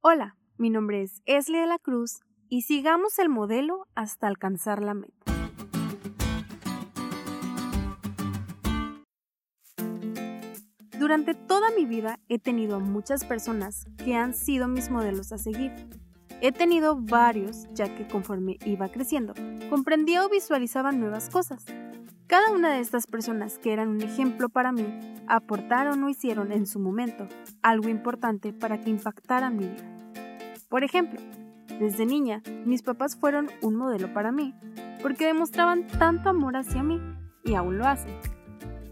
Hola, mi nombre es Esle de la Cruz y sigamos el modelo hasta alcanzar la meta. Durante toda mi vida he tenido muchas personas que han sido mis modelos a seguir. He tenido varios, ya que conforme iba creciendo, comprendía o visualizaba nuevas cosas. Cada una de estas personas que eran un ejemplo para mí aportaron o hicieron en su momento algo importante para que impactaran mi vida. Por ejemplo, desde niña, mis papás fueron un modelo para mí, porque demostraban tanto amor hacia mí, y aún lo hacen.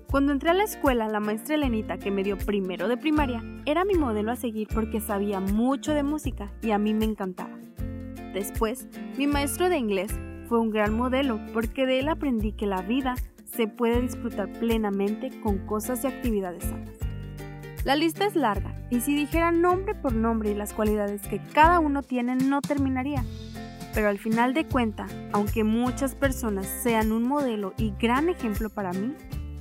Cuando entré a la escuela, la maestra Elenita, que me dio primero de primaria, era mi modelo a seguir porque sabía mucho de música y a mí me encantaba. Después, mi maestro de inglés fue un gran modelo porque de él aprendí que la vida se puede disfrutar plenamente con cosas y actividades sanas. La lista es larga y si dijera nombre por nombre y las cualidades que cada uno tiene no terminaría. Pero al final de cuenta, aunque muchas personas sean un modelo y gran ejemplo para mí,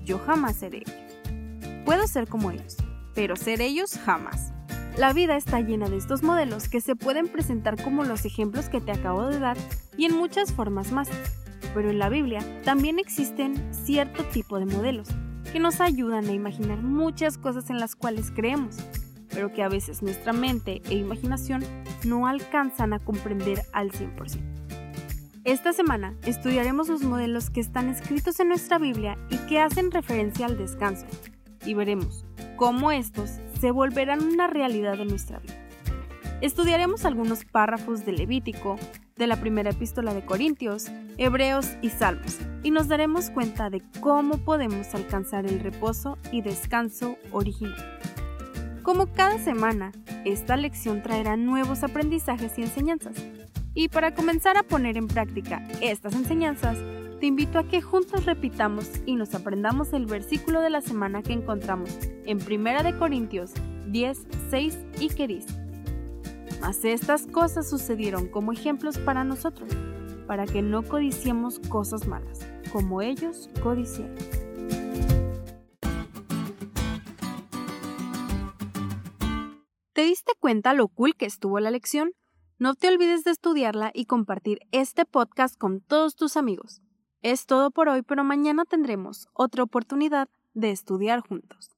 yo jamás seré ellos. Puedo ser como ellos, pero ser ellos jamás. La vida está llena de estos modelos que se pueden presentar como los ejemplos que te acabo de dar y en muchas formas más. Pero en la Biblia también existen cierto tipo de modelos que nos ayudan a imaginar muchas cosas en las cuales creemos, pero que a veces nuestra mente e imaginación no alcanzan a comprender al 100%. Esta semana estudiaremos los modelos que están escritos en nuestra Biblia y que hacen referencia al descanso, y veremos cómo estos se volverán una realidad en nuestra vida. Estudiaremos algunos párrafos de Levítico, de la primera epístola de Corintios, Hebreos y Salmos, y nos daremos cuenta de cómo podemos alcanzar el reposo y descanso original. Como cada semana, esta lección traerá nuevos aprendizajes y enseñanzas y para comenzar a poner en práctica estas enseñanzas, te invito a que juntos repitamos y nos aprendamos el versículo de la semana que encontramos en 1 Corintios 10, 6 y que dice, Mas estas cosas sucedieron como ejemplos para nosotros, para que no codiciemos cosas malas, como ellos codiciaron. ¿Te diste cuenta lo cool que estuvo la lección? No te olvides de estudiarla y compartir este podcast con todos tus amigos. Es todo por hoy, pero mañana tendremos otra oportunidad de estudiar juntos.